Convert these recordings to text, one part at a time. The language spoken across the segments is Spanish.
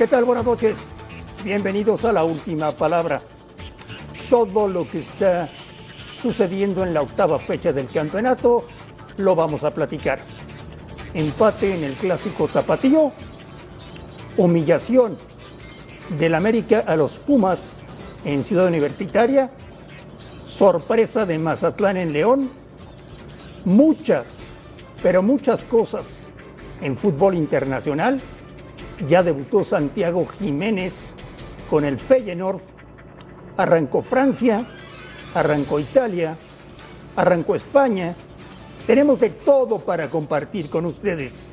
¿Qué tal? Buenas noches. Bienvenidos a la última palabra. Todo lo que está sucediendo en la octava fecha del campeonato lo vamos a platicar. Empate en el clásico tapatío. Humillación del América a los Pumas en Ciudad Universitaria. Sorpresa de Mazatlán en León. Muchas, pero muchas cosas en fútbol internacional ya debutó Santiago Jiménez con el Feyenoord. Arrancó Francia, arrancó Italia, arrancó España. Tenemos de todo para compartir con ustedes.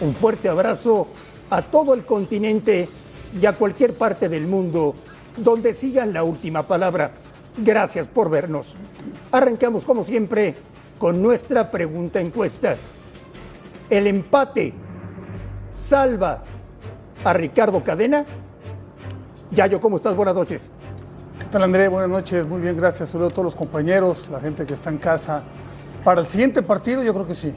Un fuerte abrazo a todo el continente y a cualquier parte del mundo donde sigan la última palabra. Gracias por vernos. Arrancamos como siempre con nuestra pregunta encuesta. El empate salva a Ricardo Cadena. Yayo, ¿cómo estás? Buenas noches. ¿Qué tal André? Buenas noches, muy bien, gracias. Saludos a todos los compañeros, la gente que está en casa. Para el siguiente partido yo creo que sí,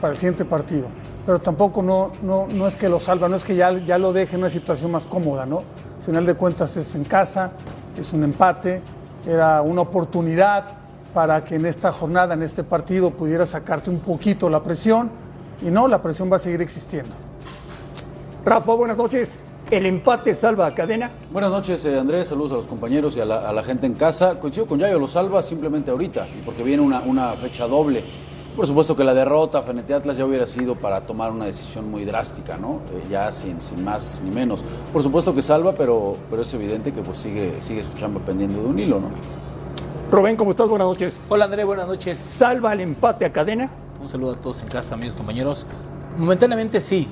para el siguiente partido. Pero tampoco no, no, no es que lo salva, no es que ya, ya lo deje en una situación más cómoda, ¿no? Al final de cuentas es en casa, es un empate, era una oportunidad para que en esta jornada, en este partido, pudiera sacarte un poquito la presión y no, la presión va a seguir existiendo. Rafa, buenas noches. El empate salva a Cadena. Buenas noches, eh, Andrés. Saludos a los compañeros y a la, a la gente en casa. Coincido con Yayo, lo salva simplemente ahorita, y porque viene una, una fecha doble. Por supuesto que la derrota frente a Atlas ya hubiera sido para tomar una decisión muy drástica, ¿no? Eh, ya sin, sin más ni menos. Por supuesto que salva, pero, pero es evidente que pues sigue, sigue su chamba pendiendo de un hilo, ¿no? Rubén, ¿cómo estás? Buenas noches. Hola André, buenas noches. ¿Salva el empate a Cadena? Un saludo a todos en casa, amigos, compañeros. Momentáneamente sí.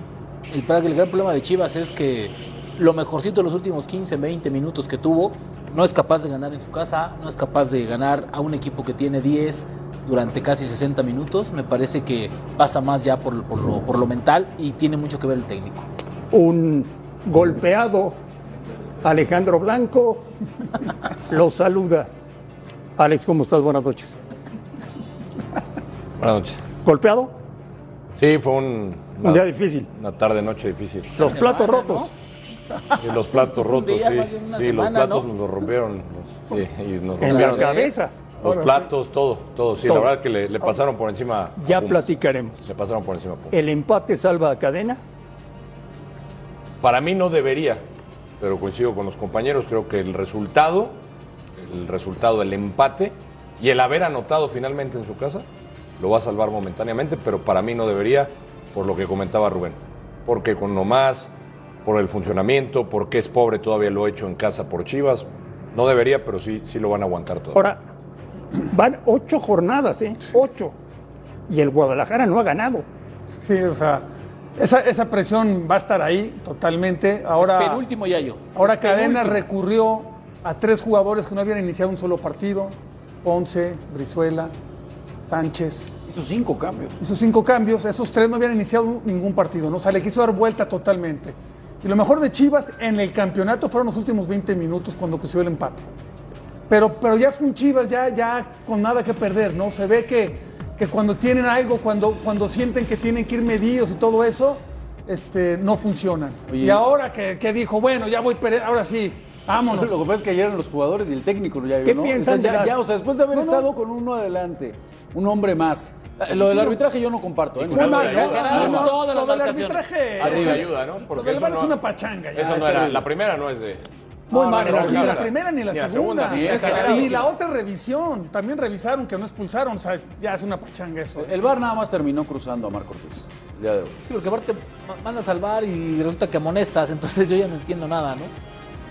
El, el gran problema de Chivas es que lo mejorcito de los últimos 15, 20 minutos que tuvo, no es capaz de ganar en su casa, no es capaz de ganar a un equipo que tiene 10 durante casi 60 minutos. Me parece que pasa más ya por, por, lo, por lo mental y tiene mucho que ver el técnico. Un golpeado Alejandro Blanco lo saluda. Alex, ¿cómo estás? Buenas noches. Buenas noches. ¿Golpeado? Sí, fue un, Un día difícil. Una tarde, noche difícil. Los platos rotos. Los platos rotos, día, sí. Sí, los platos ¿no? nos los rompieron. los- sí, y nos En la rompieron cabeza. Los platos, todo, todo. Sí, Todo. la verdad que le, le pasaron por encima. a Ya Pumas. platicaremos. Le pasaron por encima Pumas. ¿El empate salva a Cadena? Para mí no debería, pero coincido con los compañeros. Creo que el resultado, el resultado del empate y el haber anotado finalmente en su casa, lo va a salvar momentáneamente, pero para mí no debería, por lo que comentaba Rubén. Porque con lo más, por el funcionamiento, porque es pobre, todavía lo he hecho en casa por Chivas. No debería, pero sí, sí lo van a aguantar todo. Ahora, van ocho jornadas, ¿eh? Ocho. Y el Guadalajara no ha ganado. Sí, o sea, esa, esa presión va a estar ahí totalmente. Ahora, Es penúltimo Yayo. ahora Es Cadena penúltimo. recurrió a tres jugadores que no habían iniciado un solo partido. Ponce, Brizuela, Sánchez. Hizo cinco cambios. Hizo cinco cambios, esos tres no habían iniciado ningún partido, ¿no? O sea, le quiso dar vuelta totalmente. Y lo mejor de Chivas en el campeonato fueron los últimos 20 minutos cuando consiguió el empate. Pero, pero ya fue un Chivas, ya, ya con nada que perder, ¿no? Se ve que, que cuando tienen algo, cuando, cuando sienten que tienen que ir medidos y todo eso, este, no funcionan. Oye. y ahora que, que dijo, bueno, ya voy, ahora sí, vámonos. Lo que pasa es que ayer eran los jugadores y el técnico ya ¿Qué ¿no? piensan O sea, ya, ya, o sea, después de haber No, no. estado con uno adelante, un hombre más. Eh, Lo del arbitraje yo no comparto. ¿eh? No, no, las lo del arbitraje. Ayuda, ¿no? Lo Porque del eso VAR no- es una pachanga. ya. Eso no era, la primera no es de, Muy No, mal, no, ni la primera ni la Ni la segunda. segunda, ni la otra revisión. También revisaron que no expulsaron. O sea, ya es una pachanga eso. El VAR nada más terminó cruzando a Marco Ortiz el día de hoy. Sí, porque aparte ma- mandas al bar y resulta que amonestas, entonces yo ya no entiendo nada, ¿no?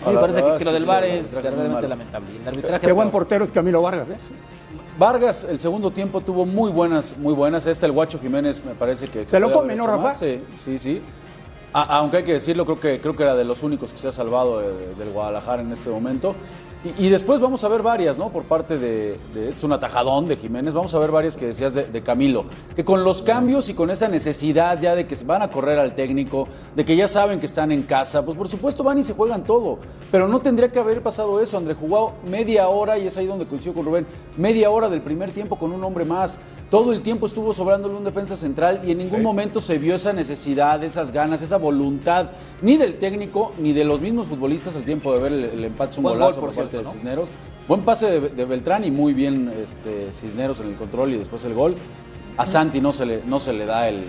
A me parece que, lo del el es verdaderamente lamentable. El arbitraje Qué buen portero es Camilo Vargas, ¿eh? Vargas, el segundo tiempo tuvo muy buenas, muy buenas. Este, el Guacho Jiménez, me parece que. Se lo come, ¿no, Rafa? Sí, sí, sí. A- aunque hay que decirlo, creo que, creo que era de los únicos que se ha salvado de- del Guadalajara en este momento. Y, y después vamos a ver varias, ¿no? Por parte de, de- Es un atajadón de Jiménez. Vamos a ver varias que decías de, de Camilo. Que con los cambios y con esa necesidad ya de que se van a correr al técnico, de que ya saben que están en casa, pues por supuesto van y se juegan todo. Pero no tendría que haber pasado eso. André jugó media hora, y es ahí donde coincido con Rubén, media hora del primer tiempo con un hombre más. Todo el tiempo estuvo sobrándole un defensa central y en ningún momento se vio esa necesidad, esas ganas, esa voluntad, ni del técnico, ni de los mismos futbolistas al tiempo de ver el, el empate, es un golazo gol, por, por parte de ¿no? Cisneros. Buen pase de, de Beltrán y muy bien este, Cisneros en el control y después el gol. A Santi no se le, no se le da el,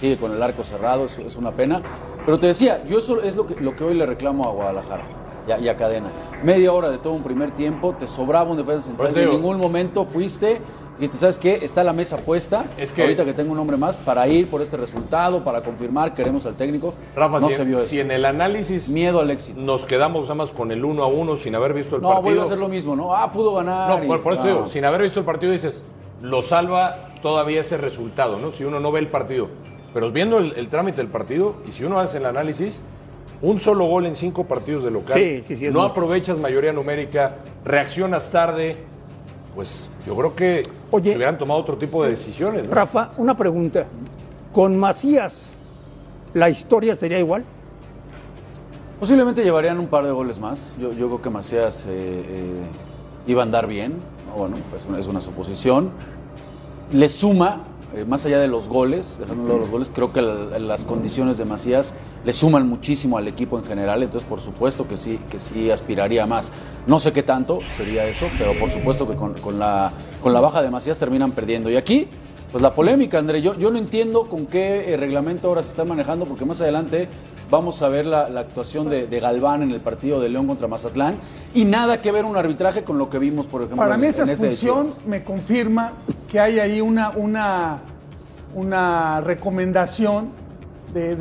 sigue con el arco cerrado, es, es una pena. Pero te decía, yo eso es lo que, lo que hoy le reclamo a Guadalajara y a, y a Cadena. Media hora de todo un primer tiempo, te sobraba un defensa central en ningún momento fuiste dijiste, ¿sabes qué? Está la mesa puesta, Es que- ahorita que tengo un hombre más, para ir por este resultado, para confirmar, queremos al técnico. Rafa, no si, se vio si eso. en el análisis Miedo al éxito. nos quedamos nada más con el uno a uno sin haber visto el No, partido. vuelve a ser lo mismo, ¿no? Ah, pudo ganar. No, y- por, por eso no. digo, sin haber visto el partido dices, lo salva todavía ese resultado, ¿no? Si uno no ve el partido. Pero viendo el, el trámite del partido, y si uno hace el análisis, un solo gol en cinco partidos de local, Sí, sí, sí, no mucho. aprovechas mayoría numérica, reaccionas tarde, pues yo creo que Oye. se hubieran tomado otro tipo de decisiones, ¿no? Rafa, una pregunta. ¿Con Macías la historia sería igual? Posiblemente llevarían un par de goles más. Yo, yo creo que Macías eh, eh, iba a andar bien. ¿no? Bueno, pues una- es una suposición. Le suma, eh, más allá de los goles, dejando los goles, creo que la- las condiciones de Macías le suman muchísimo al equipo en general. Entonces, por supuesto que sí, que sí aspiraría más. No sé qué tanto sería eso, pero por supuesto que con, con la, con la baja de Macías terminan perdiendo. Y aquí, pues la polémica, André. Yo, yo no entiendo con qué eh, reglamento ahora se está manejando, porque más adelante vamos a ver la, la actuación de, de Galván en el partido de León contra Mazatlán. Y nada que ver un arbitraje con lo que vimos, por ejemplo, Para mí esa este expulsión me confirma que hay ahí una, una, una recomendación de-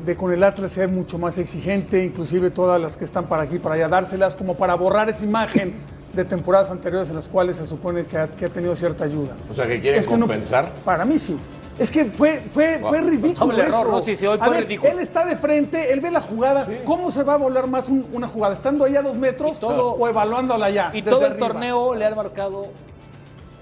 de con el Atlas ser mucho más exigente, inclusive todas las que están para aquí, para allá, dárselas como para borrar esa imagen de temporadas anteriores en las cuales se supone que ha, que ha tenido cierta ayuda. O sea, que quieren Es que no- compensar. para mí sí. Es que fue, fue, fue ridículo. Doble error, eso. ¿no? Sí, sí, hoy A ver, ridículo. Él está de frente, él ve la jugada. ¿Cómo se va a volar más un- una jugada? ¿Estando ahí a dos metros todo- o evaluándola ya? Y todo el arriba? torneo le han marcado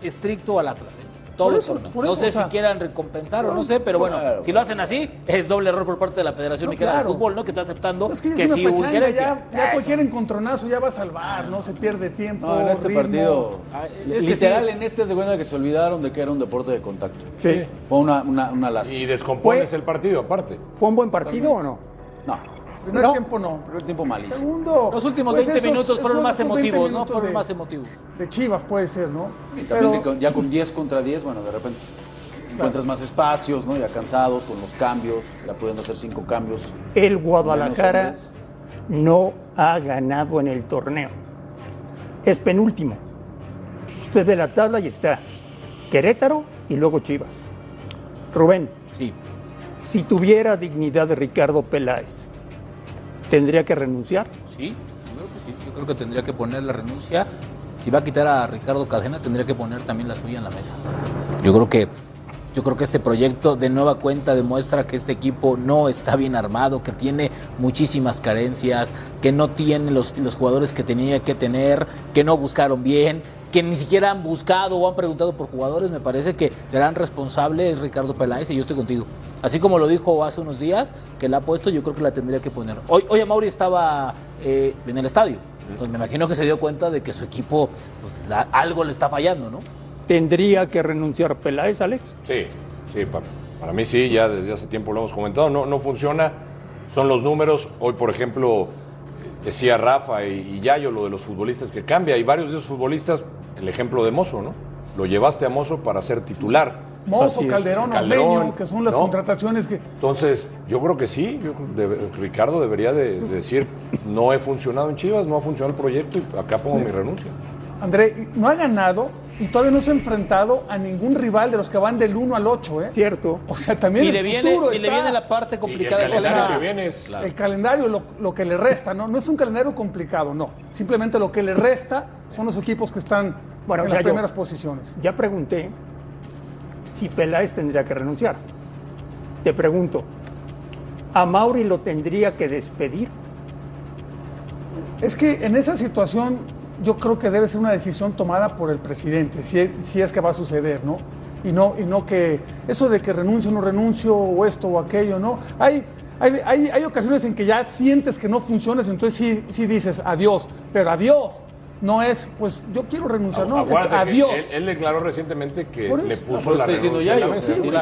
estricto al Atlas. Todo el torneo. no sé o sea, si quieran recompensar o no, sé, pero bueno, claro, si lo hacen así, es doble error por parte de la Federación No, Mexicana claro. de Fútbol, ¿no? Que está aceptando Es que, ya que sí hubo ya, ya Eso. cualquier encontronazo ya va a salvar, no se pierde tiempo. No, en este ritmo. partido, Ah, literal, sí. en este se cuenta que se olvidaron de que era un deporte de contacto. Sí. Fue una, una, una lástima. Y descompones Fue- el partido, aparte. ¿Fue un buen partido o no? No, Primer No. tiempo no. primer tiempo malísimo. Segundo. Los últimos pues 20 esos- minutos fueron más esos 20 emotivos, ¿no? Fueron de- más emotivos. De Chivas puede ser, ¿no? Y también Pero- de- ya con 10 contra 10, bueno, de repente encuentras más espacios, ¿no? Ya cansados con los cambios, ya pudiendo hacer cinco cambios. El Guadalajara no ha ganado en el torneo. Es penúltimo. Usted de la tabla y está Querétaro y luego Chivas. Rubén, Sí. si tuviera dignidad de Ricardo Peláez, ¿tendría que renunciar? Sí, yo creo que sí. Yo creo que tendría que poner la renuncia. Si va a quitar a Ricardo Cadena, tendría que poner también la suya en la mesa. Yo creo que yo creo que este proyecto de nueva cuenta demuestra que este equipo no está bien armado, que tiene muchísimas carencias, que no tiene los, los jugadores que tenía que tener, que no buscaron bien, que ni siquiera han buscado o han preguntado por jugadores. Me parece que gran responsable es Ricardo Peláez y yo estoy contigo. Así como lo dijo hace unos días, que la ha puesto, yo creo que la tendría que poner. Hoy, hoy Mauri estaba eh, en el estadio. Entonces me imagino que se dio cuenta de que su equipo pues, la- algo le está fallando, ¿no? ¿Tendría que renunciar Peláez, Alex? Sí, sí, para, para mí sí, ya desde hace tiempo lo hemos comentado, no, no funciona, son los números, hoy por ejemplo decía Rafa y, y Yayo lo de los futbolistas que cambia, y varios de esos futbolistas, el ejemplo de Mozo, ¿no? Lo llevaste a Mozo para ser titular, Mozo. Calderón, Calderón, que son las ¿no? contrataciones que. Entonces, yo creo que sí. yo creo que debe- Ricardo debería de, de decir, no he funcionado en Chivas, no ha funcionado el proyecto y acá pongo mi renuncia. André, no ha ganado y todavía no se ha enfrentado a ningún rival de los que van del 1 al 8, ¿eh? Cierto. O sea, también Y el le, viene, futuro y le viene la parte complicada Y el de la calendario liga. que viene es- El calendario, lo, lo que le resta, ¿no? No es un calendario complicado, no. Simplemente lo que le resta son los equipos que están Bueno, en las yo- primeras posiciones. Ya pregunté si Peláez tendría que renunciar. Te pregunto, ¿a Mauri lo tendría que despedir? Es que en esa situación yo creo que debe ser una decisión tomada por el presidente, si es, si es que va a suceder, ¿no? Y no, y no que eso de que renuncio o no renuncio, o esto o aquello, ¿no? Hay, hay, hay, hay ocasiones en que ya sientes que no funcionas, entonces sí, sí dices adiós, pero adiós no es, pues yo quiero renunciar, no, es adiós. Él, él declaró recientemente que le puso eso la estoy diciendo renuncia ya yo,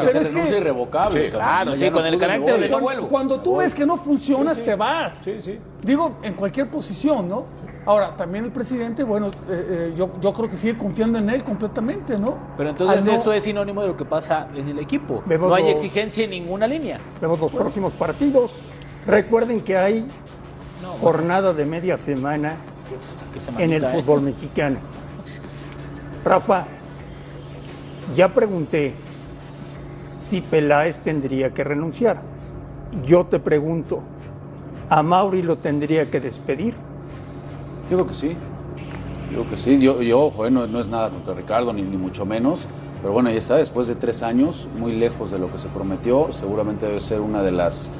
ser es que- renuncia irrevocable. Sí, claro, sí, no con el carácter de no vuelvo. Cuando tú ves que no funcionas, Sí, sí. te vas. Sí, sí. Digo, en cualquier posición, ¿no? Ahora, también el presidente, bueno, eh, eh, yo, yo creo que sigue confiando en él completamente, ¿no? Pero entonces no- eso es sinónimo de lo que pasa en el equipo. Vemos no hay los- exigencia en ninguna línea. Vemos los próximos partidos. Recuerden que hay jornada de media semana En el ¿eh? fútbol mexicano. Rafa, ya pregunté si Peláez tendría que renunciar. Yo te pregunto, ¿a Mauri lo tendría que despedir? Yo creo que sí. Yo creo que sí. Yo, yo ojo, eh, no, no es nada contra Ricardo, ni, ni mucho menos. Pero bueno, ahí está, después de tres años, muy lejos de lo que se prometió. Seguramente debe ser una de las,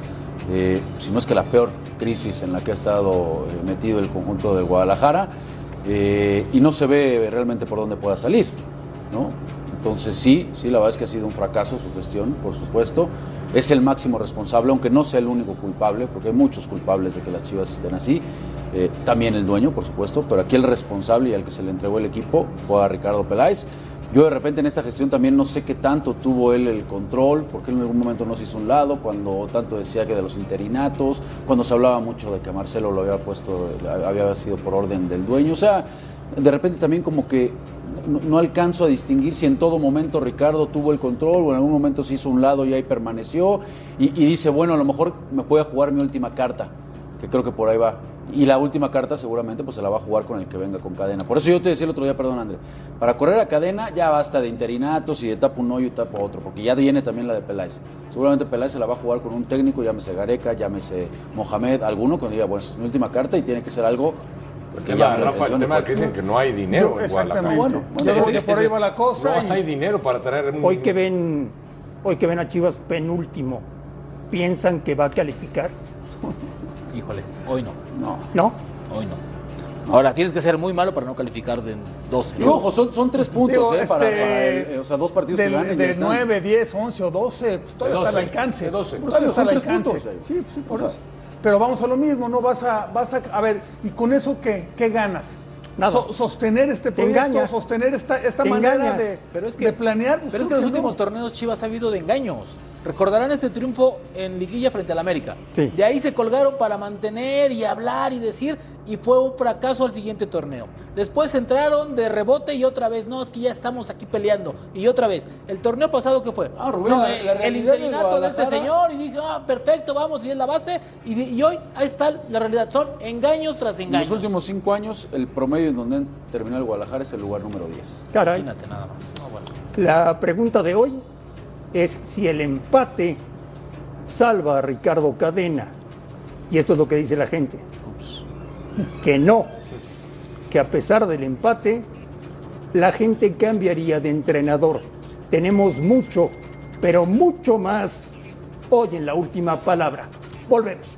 eh, si no es que la peor crisis en la que ha estado eh, metido el conjunto del Guadalajara. Eh, y no se ve realmente por dónde pueda salir, ¿no? Entonces sí, sí, la verdad es que ha sido un fracaso su gestión, por supuesto. Es el máximo responsable, aunque no sea el único culpable, porque hay muchos culpables de que las Chivas estén así. También el dueño, por supuesto, pero aquí el responsable y al que se le entregó el equipo fue a Ricardo Peláez. Yo de repente en esta gestión también no sé qué tanto tuvo él el control, porque él en algún momento no se hizo un lado, cuando tanto decía que de los interinatos, cuando se hablaba mucho de que Marcelo lo había puesto, había sido por orden del dueño. O sea, de repente también como que no, no alcanzo a distinguir si en todo momento Ricardo tuvo el control o en algún momento se hizo un lado y ahí permaneció y, y dice, bueno, a lo mejor me voy a jugar mi última carta, que creo que por ahí va. Y la última carta seguramente pues se la va a jugar con el que venga con cadena. Por eso yo te decía el otro día, perdón André, para correr a cadena ya basta de interinatos y de tapa un hoyo y tapa otro, porque ya viene también la de Peláez. Seguramente Peláez se la va a jugar con un técnico, llámese Gareca, llámese Mohamed, alguno, cuando diga, bueno, esa es mi última carta y tiene que ser algo El que tema, Rafa, el tema que dicen que no hay dinero Yo- en Guadalajara. exactamente. Bueno, que por ahí va la cosa. No y- hay dinero para traer un... Hoy que ven, hoy que ven a Chivas penúltimo, ¿piensan que va a calificar? Híjole, hoy no. No. ¿No? Hoy no. Ahora, tienes que ser muy malo para no calificar de 12. Y ojo, son, son tres puntos, Digo, ¿eh? Para, este, para el- eh, o sea, dos partidos del- que ganen. de ya están. 9, 10, 11 o 12, pues todavía está al 12, alcance. de 12. Todavía está al alcance. puntos, ahí. Sí, sí, por eso. Pero vamos a lo mismo, ¿no? Vas a, vas a, a ver, ¿y con eso qué, qué ganas? Nada. So- sostener este Te proyecto, engañas. sostener esta, esta manera de, Pero es que, de planear. pues pero es que en los no. últimos torneos Chivas ha habido de engaños. Recordarán este triunfo en Liguilla frente al América. Sí. De ahí se colgaron para mantener y hablar y decir, y fue un fracaso al siguiente torneo. Después entraron de rebote y otra vez, no, es que ya estamos aquí peleando. Y otra vez, el torneo pasado, ¿qué fue? Ah, Rubén, No, la- la el interinato de este señor, y dije, ah, perfecto, vamos, y es la base. Y, y hoy, ahí está la realidad, son engaños tras En engaños. los últimos cinco años, el promedio en donde terminó el Guadalajara es el lugar número 10. Caray. Imagínate nada más. No, bueno. La pregunta de hoy es si el empate salva a Ricardo Cadena. Y esto es lo que dice la gente. Que no. Que a pesar del empate, la gente cambiaría de entrenador. Tenemos mucho, pero mucho más hoy en la última palabra. Volvemos.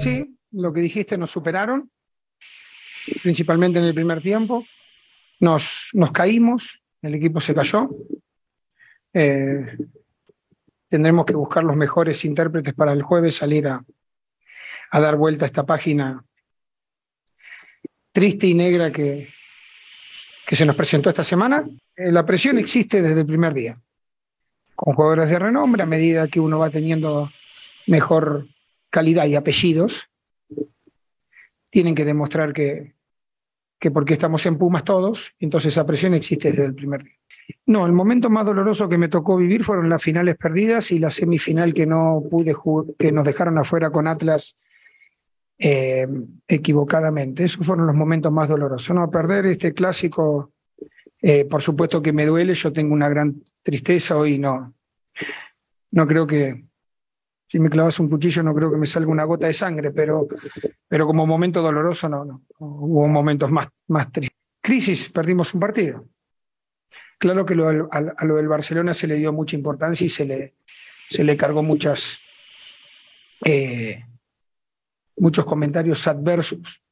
Sí, lo que dijiste nos superaron, principalmente en el primer tiempo. Nos, nos caímos, el equipo se cayó. Eh, tendremos que buscar los mejores intérpretes para el jueves salir a, a dar vuelta a esta página triste y negra que, que se nos presentó esta semana. Eh, la presión existe desde el primer día, con jugadores de renombre, a medida que uno va teniendo mejor calidad y apellidos, tienen que demostrar que, que porque estamos en Pumas todos, entonces esa presión existe desde el primer día. No, el momento más doloroso que me tocó vivir fueron las finales perdidas y la semifinal que no pude jugar, que nos dejaron afuera con Atlas eh, equivocadamente. Esos fueron los momentos más dolorosos. No, perder este clásico, eh, por supuesto que me duele, yo tengo una gran tristeza hoy, no, no creo que, si me clavas un cuchillo no creo que me salga una gota de sangre, pero, pero como momento doloroso no, no, hubo momentos más, más tristes. Crisis, perdimos un partido. Claro que a, lo del Barcelona se le dio mucha importancia y se le, se le cargó muchas, eh, muchos comentarios adversos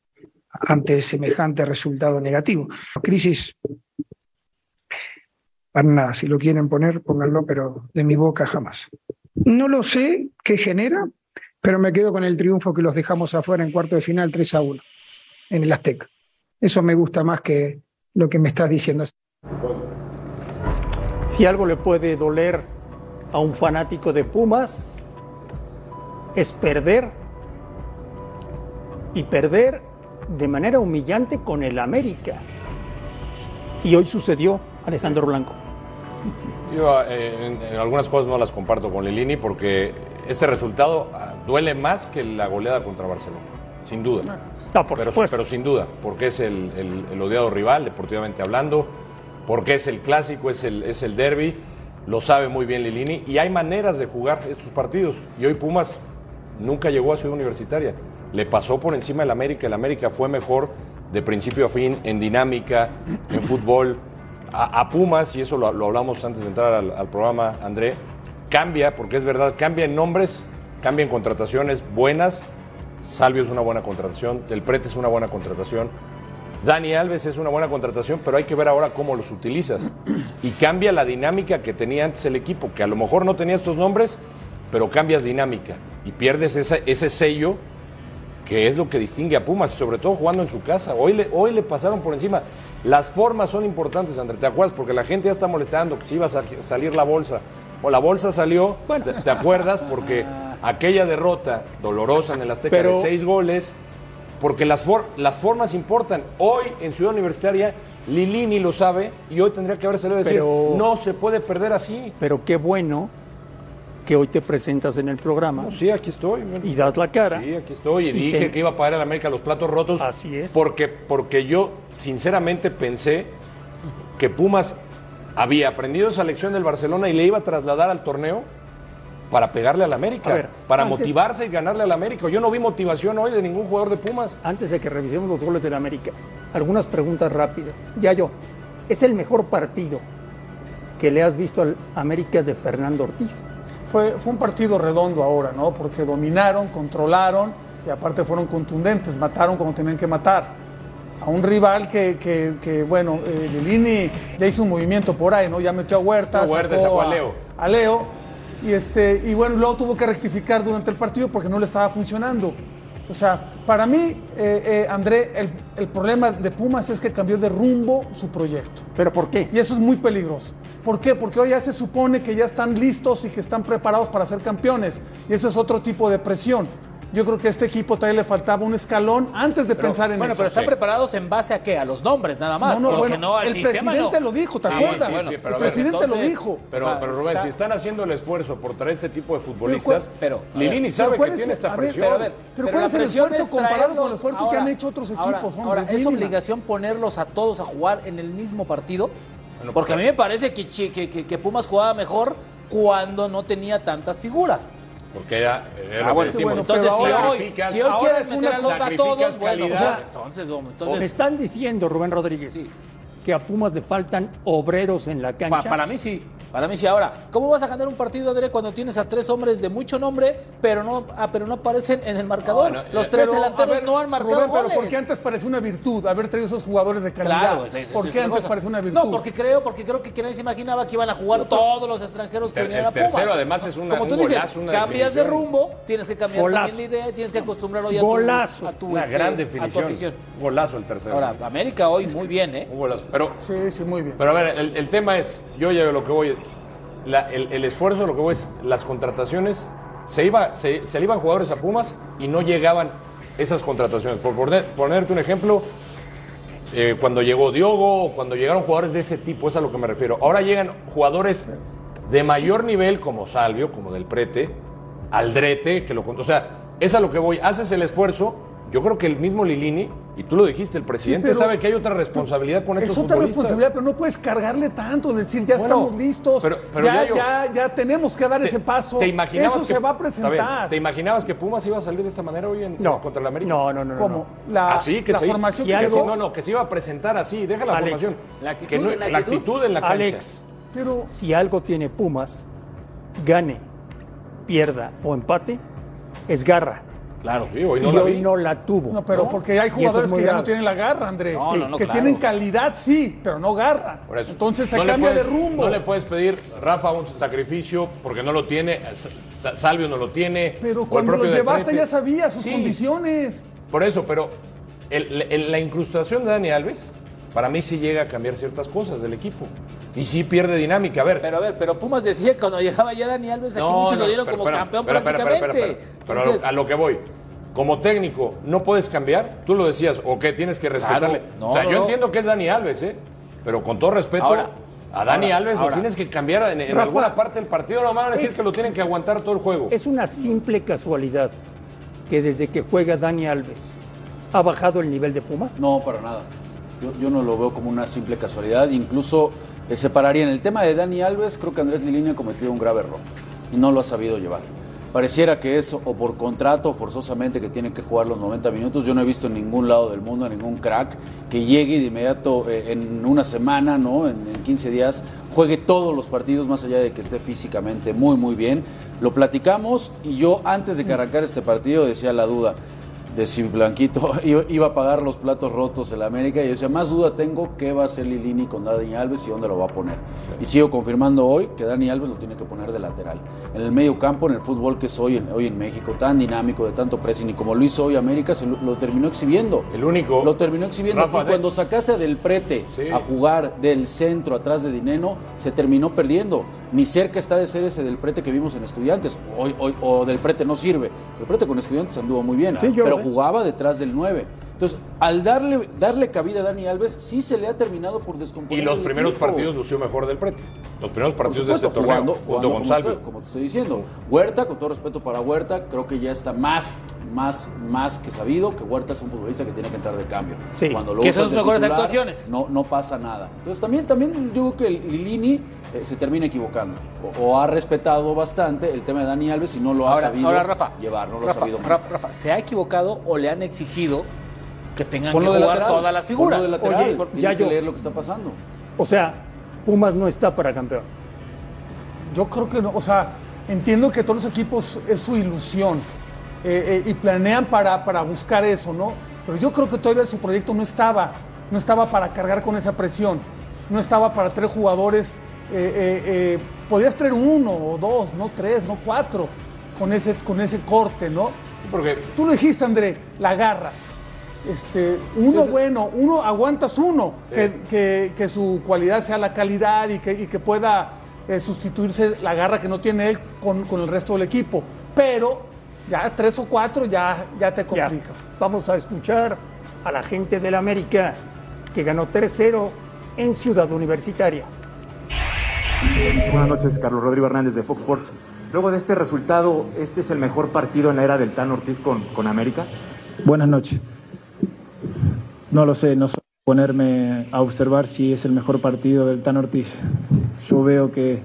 ante semejante resultado negativo. Crisis, para nada, si lo quieren poner, pónganlo, pero de mi boca jamás. No lo sé qué genera, pero me quedo con el triunfo que los dejamos afuera en cuarto de final 3 a 1 en el Azteca. Eso me gusta más que lo que me estás diciendo. Si algo le puede doler a un fanático de Pumas, es perder. Y perder de manera humillante con el América. Y hoy sucedió, Alejandro Blanco. Yo eh, en, en, algunas cosas no las comparto con Lilini porque este resultado ah, duele más que la goleada contra Barcelona, sin duda. No, por pero, supuesto. pero sin duda, porque es el, el, el, odiado rival, deportivamente hablando, porque es el clásico, es el, es el derby, lo sabe muy bien Lilini y hay maneras de jugar estos partidos. Y hoy Pumas nunca llegó a Ciudad Universitaria, le pasó por encima del América, el América fue mejor de principio a fin en dinámica, en fútbol a, Pumas, y eso lo, hablamos antes de entrar al, programa, André, cambia, porque es verdad, cambia en nombres, cambia en contrataciones buenas. Salvio es una buena contratación, Del Prete es una buena contratación, Dani Alves es una buena contratación, pero hay que ver ahora cómo los utilizas. Y cambia la dinámica que tenía antes el equipo, que a lo mejor no tenía estos nombres, pero cambias dinámica y pierdes ese, ese sello que es lo que distingue a Pumas, sobre todo jugando en su casa. Hoy hoy le pasaron por encima. Las formas son importantes, André, ¿te acuerdas? Porque la gente ya está molestando que si iba a salir la bolsa. O la bolsa salió, bueno. ¿te, te acuerdas? Porque aquella derrota dolorosa en el Azteca Pero... de seis goles, porque las, for las formas importan. Hoy en Ciudad Universitaria, Lilini lo sabe y hoy tendría que haber salido a decir, Pero... no se puede perder así. Pero qué bueno que hoy te presentas en el programa. No, sí, aquí estoy. Y das la cara. Sí, aquí estoy. Y, y dije te... que iba a pagar a la América los platos rotos. Así es. Porque, porque yo, sinceramente, pensé que Pumas había aprendido esa lección del Barcelona y le iba a trasladar al torneo para pegarle al América, ver, para antes, motivarse y ganarle al América. Yo no vi motivación hoy de ningún jugador de Pumas. Antes de que revisemos los goles del América, algunas preguntas rápidas. Ya yo, ¿es el mejor partido que le has visto al América de Fernando Ortiz? Fue, fue un partido redondo ahora, ¿no? Porque dominaron, controlaron y aparte fueron contundentes, mataron como tenían que matar. A un rival que, que, que bueno, eh, Lilini ya hizo un movimiento por ahí, ¿no? Ya metió a Huerta, no, Huerta sacó, a, a Leo. A Leo y, este, y bueno, luego tuvo que rectificar durante el partido porque no le estaba funcionando. O sea, para mí, eh, eh, André, el, el, problema de Pumas es que cambió de rumbo su proyecto. ¿Pero por qué? Y eso es muy peligroso. ¿Por qué? Porque hoy ya se supone que ya están listos y que están preparados para ser campeones. Y eso es otro tipo de presión. Yo creo que a este equipo todavía le faltaba un escalón antes de pero, pensar en bueno, eso. pero están sí. preparados en base a qué? A los nombres nada más. No, no, bueno, no al el sistema, presidente no. lo dijo, ¿te acuerdas? Sí, bueno, el presidente entonces, lo dijo. Pero, o sea, pero Rubén, está... si están haciendo el esfuerzo por traer este tipo de futbolistas, pero, Lilini sabe que tiene esta presión. Pero, ver, pero, ¿cuál es el esfuerzo comparado con el esfuerzo ahora, que han hecho otros equipos? Ahora, ahora ¿es obligación ponerlos a todos a jugar en el mismo partido? Bueno, Porque a mí me parece que, que, que, que Pumas jugaba mejor cuando no tenía tantas figuras. Porque era. era Ah, lo bueno, que entonces si ahora hoy, si quieres una a todos, bueno, calidad. o sea, entonces, hombre, Me entonces están diciendo, Rubén Rodríguez, que a Pumas le faltan obreros en la pa- cancha. para mí sí. Para mí sí. Ahora, ¿cómo vas a ganar un partido, André, cuando tienes a tres hombres de mucho nombre, pero no, ah, pero no aparecen en el marcador? No, no, Los eh, tres Pero, delanteros ver, no han marcado Rubén, pero goles. ¿por qué antes parecía una virtud haber traído esos jugadores de calidad? Claro, esa- esa- ¿Por qué antes cosa. parecía una virtud? No, porque creo, porque creo que nadie se imaginaba que iban a jugar todos los extranjeros que vinieron a tercero, Pumas. además, es una- Como un tú dices, golazo, una cambias de rumbo, tienes que cambiar Golazo. también la idea, tienes que acostumbrar hoy a tu, Golazo. a tu, Una este, gran a tu definición. afición. Golazo el tercero. Ahora, América hoy muy bien, ¿eh? Un golazo. Pero, Sí, sí, muy bien. pero a ver, el, el tema es, yo ya lo que voy, la- el, el esfuerzo, lo que voy es, las contrataciones, se, iba, se, se le iban jugadores a Pumas y no llegaban esas contrataciones. Por poner- ponerte un ejemplo, eh, cuando llegó Diogo, cuando llegaron jugadores de ese tipo, es a lo que me refiero. Ahora llegan jugadores de mayor nivel como Salvio, como Del Prete, Aldrete, que lo. O sea, es a lo que voy. Haces el esfuerzo. Yo creo que el mismo Lilini, y tú lo dijiste, el presidente sabe que hay otra responsabilidad con Es estos otra futbolistas. responsabilidad, pero no puedes cargarle tanto, decir ya Bueno, estamos listos, pero- pero ya, ya yo- ya, ya tenemos que dar ¿Te- ese paso. ¿Te imaginabas Eso que, se va a bien, presentar. ¿Te imaginabas que Pumas iba a salir de esta manera hoy en, No. contra el América? No, no, no, no. ¿Cómo? La, así que la se, formación que que sí, quedó, no, no, que se iba a presentar así, deja la Alex, formación. la actitud Que no- en la la actitud. actitud en la cancha. Alex, pero si algo tiene Pumas, gane, pierda o empate, es garra. Claro, sí, hoy y no la hoy no la tuvo. No, pero ¿no? porque hay Y jugadores es que ya no tienen la garra, André. No, Sí, no, no, que claro. tienen calidad, sí, pero no garra. Por eso. Entonces se cambia puedes- de rumbo. No le puedes pedir, Rafa, un sacrificio porque no lo tiene, Sa- Salvio no lo tiene. pero cuando lo llevaste ya sabías sus Sí, condiciones. Por eso, pero el- el- la incrustación de Dani Alves, para mí sí llega a cambiar ciertas cosas del equipo. Y sí pierde dinámica. A ver, Pero a ver, pero Pumas decía que cuando llegaba ya Dani Alves, aquí No, muchos no, lo dieron pero, como campeón espera, prácticamente. Pero a lo- Entonces, a lo que voy. Como técnico, no puedes cambiar. Tú lo decías, o que tienes que respetarle. no, o sea, no, yo no. entiendo que es Dani Alves, ¿eh? Pero con todo respeto, Ahora, a Dani ahora, Alves lo tienes que cambiar en, en Rafa, alguna parte del partido. No van a decir es- que lo tienen que aguantar todo el juego. Es una simple casualidad que desde que juega Dani Alves ha bajado el nivel de Pumas. No, para nada. Yo, yo no lo veo como una simple casualidad. Incluso eh, separaría en el tema de Dani Alves, creo que Andrés Lilini ha cometido un grave error y no lo ha sabido llevar. Pareciera que es o por contrato forzosamente que tiene que jugar los 90 minutos. Yo no he visto en ningún lado del mundo a ningún crack que llegue de inmediato eh, en una semana, ¿no? En, en 15 días, juegue todos los partidos más allá de que esté físicamente muy, muy bien. Lo platicamos y yo antes de que este partido decía la duda de si Blanquito iba a pagar los platos rotos en la América. Y yo decía, más duda tengo qué va a hacer Lilini con Dani Alves y dónde lo va a poner. Y sigo confirmando hoy que Dani Alves lo tiene que poner de lateral. En el medio campo, en el fútbol que es hoy en, hoy en México, tan dinámico, de tanto pressing, y como lo hizo hoy América, se lo, lo terminó exhibiendo. El único. Lo terminó exhibiendo. Rafa, y de- cuando sacaste del prete Sí. a jugar del centro atrás de Dineno, se terminó perdiendo. Ni cerca está de ser ese del prete que vimos en Estudiantes. Hoy, hoy, o del prete no sirve. El prete con Estudiantes anduvo muy bien, Sí, pero sé. jugaba detrás del 9. Entonces, al darle, darle cabida a Dani Alves, sí se le ha terminado por descomponer. Y los el primeros equipo. partidos lució mejor del Prete. Los primeros partidos de este supuesto, torneo, jugando, junto jugando como, Salvio. estoy, como te estoy diciendo. Huerta, con todo respeto para Huerta, creo que ya está más, más, más que sabido que Huerta es un futbolista que tiene que entrar de cambio. Sí. Cuando lo Que de mejores titular, actuaciones. No, no pasa nada. Entonces también, también yo creo que el Lilini eh, se termina equivocando. O, o ha respetado bastante el tema de Dani Alves y no lo ha sabido ahora, Rafa, llevar, no lo Rafa, ha sabido Rafa, Rafa, ¿se ha equivocado o le han exigido que tengan Ponlo que de jugar lateral, todas las figuras? de lateral, Oye, porque ya yo- leer lo que está pasando. O sea, Pumas no está para campeón. Yo creo que no, o sea, entiendo que todos los equipos es su ilusión eh, eh, y planean para, para buscar eso, ¿no? Pero yo creo que todavía su proyecto no estaba, no estaba para cargar con esa presión, no estaba para tres jugadores, eh, eh, eh, podías traer uno o dos, no tres, no cuatro, con ese, con ese corte, ¿no? Porque Tú lo dijiste, André, la garra. Este, uno bueno, uno aguantas uno, Sí. que, que- que su cualidad sea la calidad y que, y que pueda eh, sustituirse la garra que no tiene él con, con el resto del equipo. Pero ya tres o cuatro ya, ya te Ya, complica. vamos a escuchar a la gente del América que ganó 3-0 en Ciudad Universitaria. Buenas noches, Carlos Rodrigo Hernández de Fox Sports. Luego de este resultado, ¿este es el mejor partido en la era del Tan Ortiz con, con América? Buenas noches. No lo sé, no sé ponerme a observar si es el mejor partido del Tan Ortiz. Yo veo que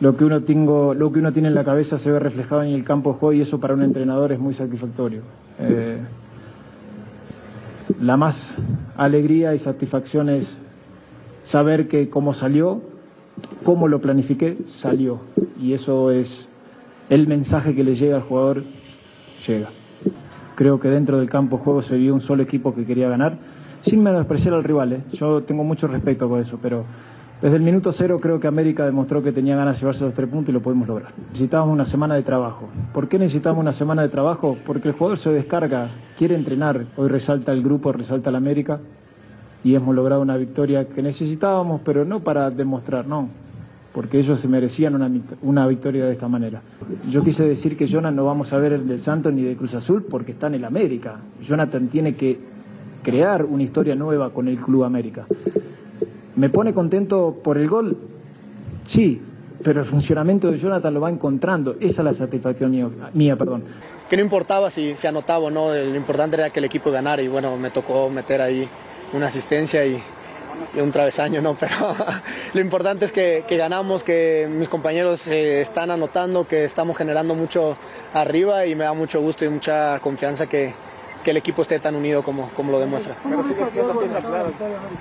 lo que uno tengo, lo que uno tiene en la cabeza se ve reflejado en el campo de juego y eso para un entrenador es muy satisfactorio. Eh, la más alegría y satisfacción es saber que como salió, cómo lo planifiqué, salió. Y eso es el mensaje que le llega al jugador, llega. Creo que dentro del campo de juego se vio un solo equipo que quería ganar, sin menospreciar al rival. ¿eh? Yo tengo mucho respeto por eso, pero desde el minuto cero creo que América demostró que tenía ganas de llevarse los tres puntos y lo pudimos lograr. Necesitábamos una semana de trabajo. ¿Por qué necesitamos una semana de trabajo? Porque el jugador se descarga, quiere entrenar. Hoy resalta el grupo, resalta el América y hemos logrado una victoria que necesitábamos, pero no para demostrar, no, porque ellos se merecían una, una victoria de esta manera. Yo quise decir que Jonathan no vamos a ver el del Santos ni de Cruz Azul porque está en el América. Jonathan tiene que crear una historia nueva con el Club América. ¿Me pone contento por el gol? Sí, pero el funcionamiento de Jonathan lo va encontrando. Esa es la satisfacción mía, mía perdón. Que no importaba si se anotaba o no, lo importante era que el equipo ganara y bueno, me tocó meter ahí una asistencia y, y un travesaño, ¿no? Pero lo importante es que, que ganamos, que mis compañeros eh, están anotando, que estamos generando mucho arriba y me da mucho gusto y mucha confianza que, que el equipo esté tan unido como, como lo demuestra. Pero sigue siendo pieza clave.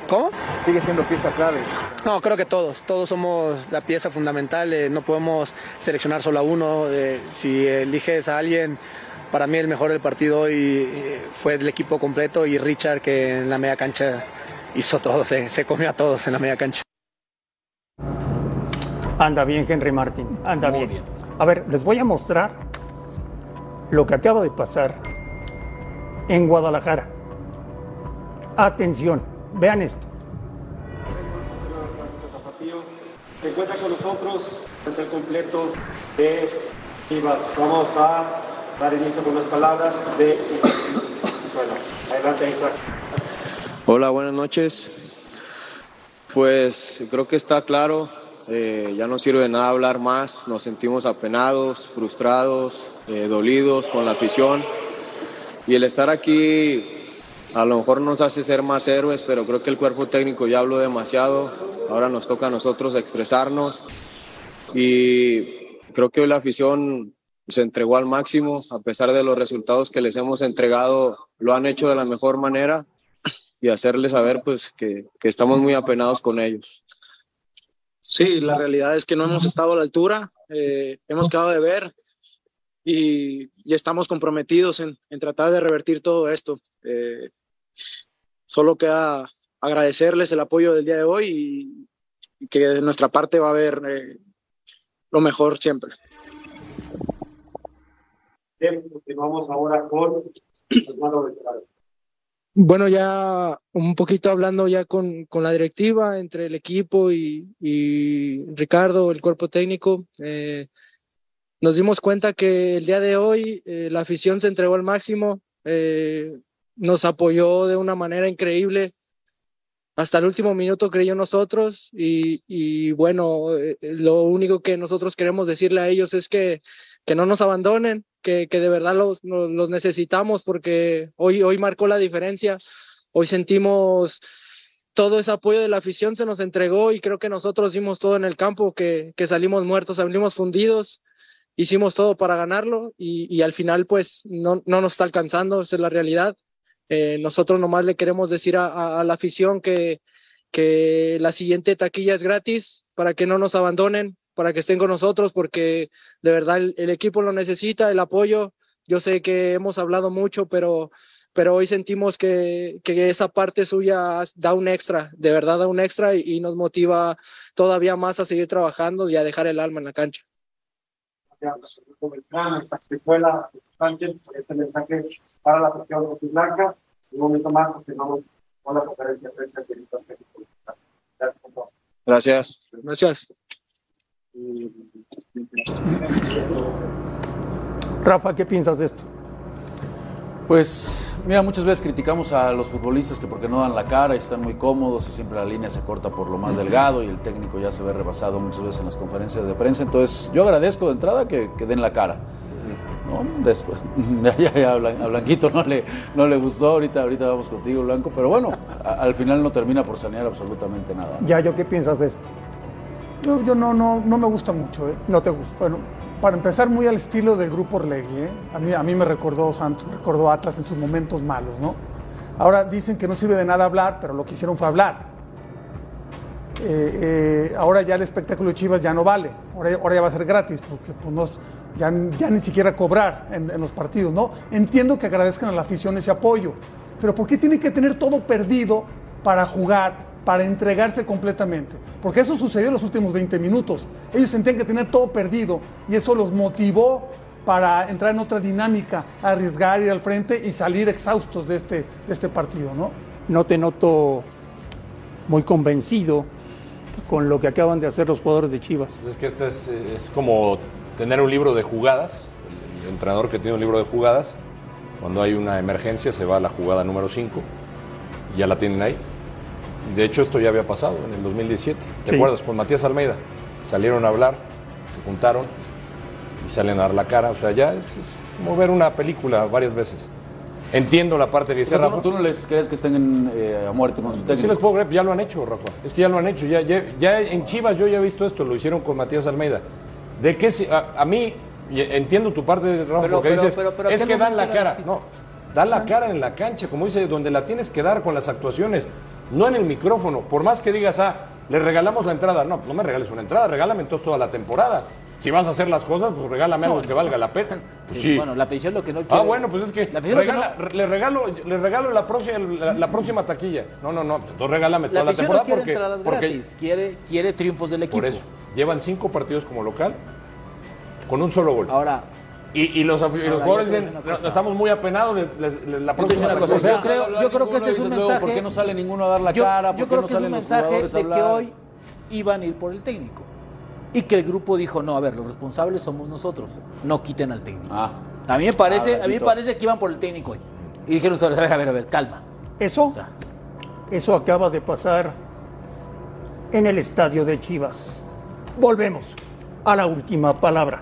¿Cómo? Sigue siendo pieza clave. No, creo que todos, todos somos la pieza fundamental, eh, no podemos seleccionar solo a uno, eh, si eliges a alguien, para mí el mejor del partido hoy eh, fue el equipo completo y Richard que en la media cancha hizo todo, se, se comió a todos en la media cancha. Anda bien, Henry Martin, anda bien. A ver, les voy a mostrar lo que acaba de pasar en Guadalajara. Atención, vean esto. Se encuentra con nosotros el completo de Chivas. Vamos a dar inicio con las palabras de Bueno, adelante Isaac. Hola, buenas noches. Pues creo que está claro, eh, ya no sirve de nada hablar más, nos sentimos apenados, frustrados, eh, dolidos con la afición y el estar aquí a lo mejor nos hace ser más héroes, pero creo que el cuerpo técnico ya habló demasiado, ahora nos toca a nosotros expresarnos. Y creo que hoy la afición se entregó al máximo, a pesar de los resultados que les hemos entregado, lo han hecho de la mejor manera. Y hacerles saber pues que, que estamos muy apenados con ellos. Sí, la realidad es que no hemos estado a la altura, eh, hemos quedado de ver y, y estamos comprometidos en, en, tratar de revertir todo esto. Eh, solo queda agradecerles el apoyo del día de hoy y, y que de nuestra parte va a haber eh, lo mejor siempre. Bien, continuamos ahora con. Bueno, ya un poquito hablando ya con, con la directiva, entre el equipo y, y Ricardo, el cuerpo técnico, eh, nos dimos cuenta que el día de hoy eh, la afición se entregó al máximo, eh, nos apoyó de una manera increíble. Hasta el último minuto creyó nosotros y, y bueno, eh, lo único que nosotros queremos decirle a ellos es que, que no nos abandonen, que, que de verdad los, los, necesitamos porque hoy, hoy marcó la diferencia. Hoy sentimos todo ese apoyo de la afición se nos entregó y creo que nosotros hicimos todo en el campo, que, que salimos muertos, salimos fundidos, hicimos todo para ganarlo y, y al final pues no, no, nos está alcanzando, esa es la realidad. Eh, nosotros nomás le queremos decir a, la afición que, que la siguiente taquilla es gratis para que no nos abandonen, para que estén con nosotros, porque de verdad el, equipo lo necesita, el apoyo. Yo sé que hemos hablado mucho, pero, pero hoy sentimos que, que esa parte suya da un extra, de verdad da un extra y, nos motiva todavía más a seguir trabajando y a dejar el alma en la cancha. Este mensaje para la. Un momento más, continuamos con la conferencia de prensa del director técnico. Gracias. Gracias. Rafa, ¿qué piensas de esto? Pues, mira, muchas veces criticamos a los futbolistas que porque no dan la cara y están muy cómodos y siempre la línea se corta por lo más delgado y el técnico ya se ve rebasado muchas veces en las conferencias de prensa. Entonces, yo agradezco de entrada que, que den la cara. ¿no? Después, ya, ya, ya, a Blanquito no le, no le gustó, ahorita, ahorita vamos contigo, Blanco, pero bueno, a, al final no termina por sanear absolutamente nada. Ya, ¿yo qué piensas de esto? Yo, yo no, no, no me gusta mucho, ¿eh? No te gusta. Bueno, para empezar, muy al estilo del grupo Orlegui, ¿eh? A mí, me recordó Santos, me recordó Atlas en sus momentos malos, ¿no? Ahora dicen que no sirve de nada hablar, pero lo que hicieron fue hablar. Eh, eh, ahora ya el espectáculo de Chivas ya no vale, ahora, ya va a ser gratis, porque pues, no, ya, ni siquiera cobrar en, en, los partidos, ¿no? Entiendo que agradezcan a la afición ese apoyo, pero ¿por qué tienen que tener todo perdido para jugar, para entregarse completamente? Porque eso sucedió en los últimos 20 minutos. Ellos sentían que tenían todo perdido y eso los motivó para entrar en otra dinámica, arriesgar, ir al frente y salir exhaustos de este, de este partido, ¿no? No te noto muy convencido con lo que acaban de hacer los jugadores de Chivas. Es que este es, es como tener un libro de jugadas, el entrenador que tiene un libro de jugadas, cuando hay una emergencia se va a la jugada número 5 y ya la tienen ahí. Y de hecho esto ya había pasado en el 2017, ¿te Sí. acuerdas? Con Matías Almeida. Salieron a hablar, se juntaron y salen a dar la cara. O sea, ya es, es como ver una película varias veces. Entiendo la parte de O sea, Becerra. ¿tú, no- tú no les crees que estén en, eh, a muerte con su técnico? Sí les puedo creer, ya lo han hecho, Rafa. Es que ya lo han hecho. Ya, ya, ya en Chivas yo ya he visto esto, lo hicieron con Matías Almeida. ¿De qué si- a, a mí, entiendo tu parte, Rafa, Pero- porque pero- dices, pero- pero es ¿qué que dan la cara. No, dan la cara en la cancha, como dice, donde la tienes que dar con las actuaciones, no en el micrófono. Por más que digas, ah, le regalamos la entrada. No, no me regales una entrada, regálame entonces toda la temporada. Si vas a hacer las cosas, pues regálame algo que valga la pena. Pues sí. Bueno, la afición lo que no Ah, quiere. bueno, pues es que, La afición lo que regala- le regalo, le regalo la próxima, la, la próxima taquilla. No, no, no, entonces regálame La toda la temporada no quiere porque, entradas porque gratis, quiere, quiere triunfos del equipo. por eso llevan cinco partidos como local con un solo gol. Ahora, y, y los, y los Ahora, jugadores yo dicen, estamos muy apenados, les- les- les- la Yo próxima una cosa, o sea, yo creo, yo creo que este es un mensaje. ¿Por qué no sale ninguno a dar la yo, cara? yo ¿Por qué creo no que es un salen los mensaje jugadores a de que hoy iban a ir por el técnico. Y que el grupo dijo, no, a ver, los responsables somos nosotros, no quiten al técnico. Ah. A mí me parece, Ah, a mí me parece que iban por el técnico hoy. Y dijeron ustedes, a ver, a ver, a ver, calma. Eso, eso acaba de pasar en el estadio de Chivas. Volvemos a la última palabra.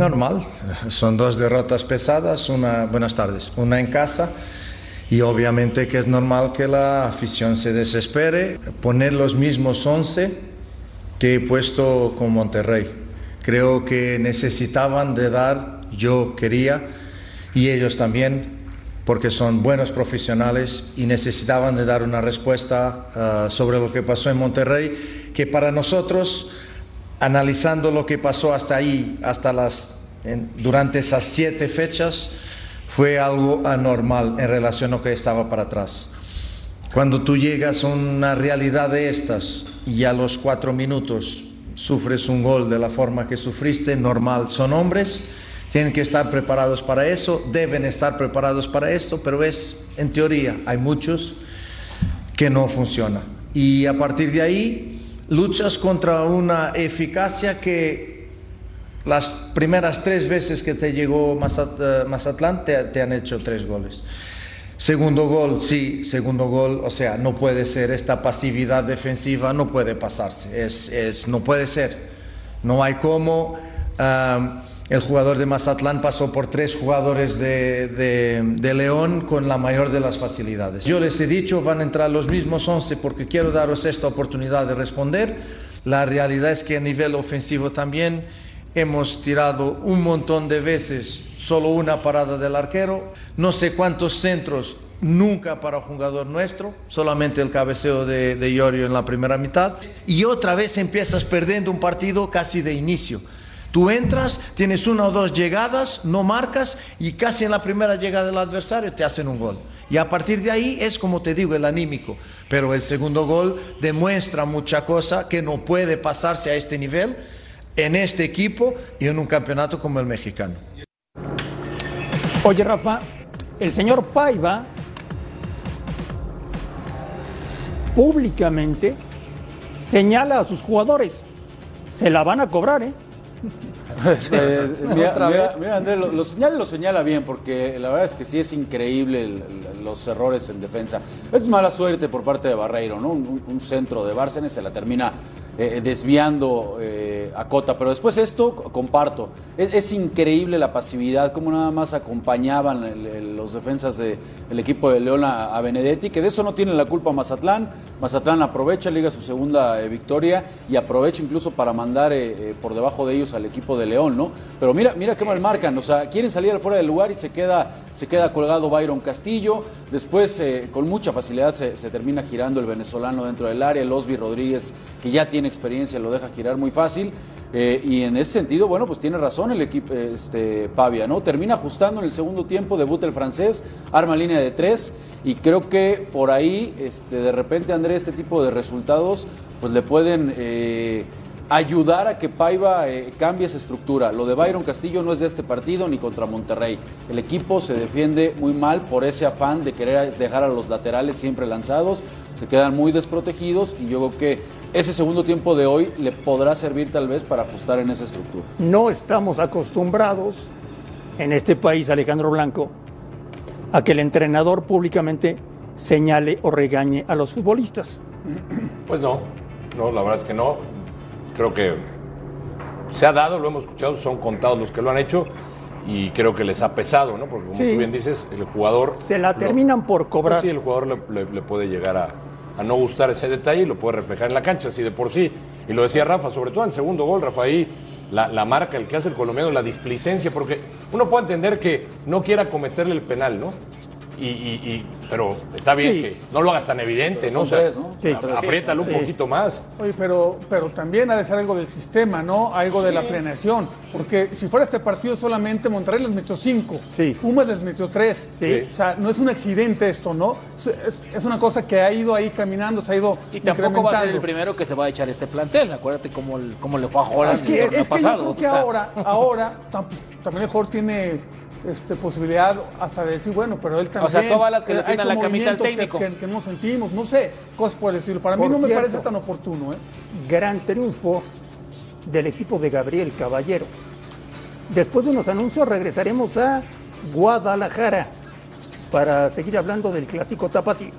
Normal, son dos derrotas pesadas, una, buenas tardes, una en casa y obviamente que es normal que la afición se desespere, poner los mismos 11 que he puesto con Monterrey. Creo que necesitaban de dar, yo quería y ellos también, porque son buenos profesionales y necesitaban de dar una respuesta ah, sobre lo que pasó en Monterrey, que para nosotros analizando lo que pasó hasta ahí, hasta las, durante esas siete fechas, fue algo anormal en relación a lo que estaba para atrás. Cuando tú llegas a una realidad de estas y a los cuatro minutos sufres un gol de la forma que sufriste, normal, son hombres, tienen que estar preparados para eso, deben estar preparados para esto, pero es, en teoría, hay muchos que no funciona. Y a partir de ahí luchas contra una eficacia que las primeras tres veces que te llegó eh, Mazatlán te, te han hecho tres goles. Segundo gol, sí, segundo gol, o sea, no puede ser esta pasividad defensiva, no puede pasarse, es, es- no puede ser. No hay cómo. El jugador de Mazatlán pasó por tres jugadores de, de- León con la mayor de las facilidades. Yo les he dicho, van a entrar los mismos 11 porque quiero daros esta oportunidad de responder. La realidad es que a nivel ofensivo también hemos tirado un montón de veces solo una parada del arquero, no sé cuántos centros nunca para un jugador nuestro, solamente el cabeceo de, de Iorio en la primera mitad, y otra vez empiezas perdiendo un partido casi de inicio. Tú entras, tienes una o dos llegadas, no marcas y casi en la primera llegada del adversario te hacen un gol. Y a partir de ahí es como te digo, el anímico. Pero el segundo gol demuestra mucha cosa que no puede pasarse a este nivel en este equipo y en un campeonato como el mexicano. Oye, Rafa, el señor Paiva públicamente señala a sus jugadores. Se la van a cobrar, ¿eh? Eh, mira, Andrés, lo, lo señala, lo señala bien, porque la verdad es que sí es increíble el- el- los errores en defensa. Es mala suerte por parte de Barreiro, ¿no? Un, un centro de Bárcenas se la termina eh, desviando eh, a Cota, pero después esto comparto. Es, es increíble la pasividad, cómo nada más acompañaban el- el- los defensas del equipo de León a, a Benedetti, que de eso no tiene la culpa Mazatlán. Mazatlán aprovecha, liga su segunda eh, victoria y aprovecha incluso para mandar eh, eh, por debajo de ellos al equipo de León, ¿no? Pero mira, mira qué mal marcan, o sea, quieren salir al fuera del lugar y se queda, se queda colgado Byron Castillo, después eh, con mucha facilidad se, se termina girando el venezolano dentro del área, el Osby Rodríguez, que ya tiene experiencia, lo deja girar muy fácil, eh, y en ese sentido, bueno, pues tiene razón el equipo, este, Pavia, ¿no? Termina ajustando en el segundo tiempo, debuta el francés, arma línea de tres, y creo que por ahí, este, de repente, Andrés, este tipo de resultados, pues le pueden... eh, ayudar a que Paiva eh, cambie esa estructura. Lo de Byron Castillo no es de este partido ni contra Monterrey. El equipo se defiende muy mal por ese afán de querer dejar a los laterales siempre lanzados, se quedan muy desprotegidos y yo creo que ese segundo tiempo de hoy le podrá servir tal vez para ajustar en esa estructura. No estamos acostumbrados en este país, Alejandro Blanco, a que el entrenador públicamente señale o regañe a los futbolistas. Pues no, no, la verdad es que no. Creo que se ha dado, lo hemos escuchado, son contados los que lo han hecho y creo que les ha pesado, ¿no? Porque como Sí. tú bien dices, el jugador... Se la terminan por cobrar. Pues sí, el jugador le, le- le puede llegar a, a no gustar ese detalle y lo puede reflejar en la cancha, así de por sí. Y lo decía Rafa, sobre todo en el segundo gol, Rafa, ahí la, la marca, el que hace el colombiano, la displicencia, porque uno puede entender que no quiera cometerle el penal, ¿no? Y, y- y- pero está bien Sí. que no lo hagas tan evidente, Pero ¿no? son tres, ¿no? Sí, tres. apriétalo Sí. un poquito más. Oye, pero, pero también ha de ser algo del sistema, ¿no? Algo de la Sí. planeación. Porque si fuera este partido solamente, Monterrey les metió cinco. Pumas les metió tres. Sí. O sea, no es un accidente esto, ¿no? Es, una cosa que ha ido ahí caminando, se ha ido Y tampoco va a ser el primero que se va a echar este plantel. Acuérdate cómo, el- cómo le fue a Holland Es que, el torneo es que yo creo que ahora, ahora pues, también el jugador tiene este, posibilidad hasta de decir, bueno, pero él también. O sea, tú avalas que le ha tiene hecho la camita al movimientos que- técnico. Que, que no sentimos, no sé, cosas por el estilo. Para mí no me parece tan oportuno, ¿eh? Gran triunfo del equipo de Gabriel Caballero. Después de unos anuncios regresaremos a Guadalajara para seguir hablando del clásico tapatío.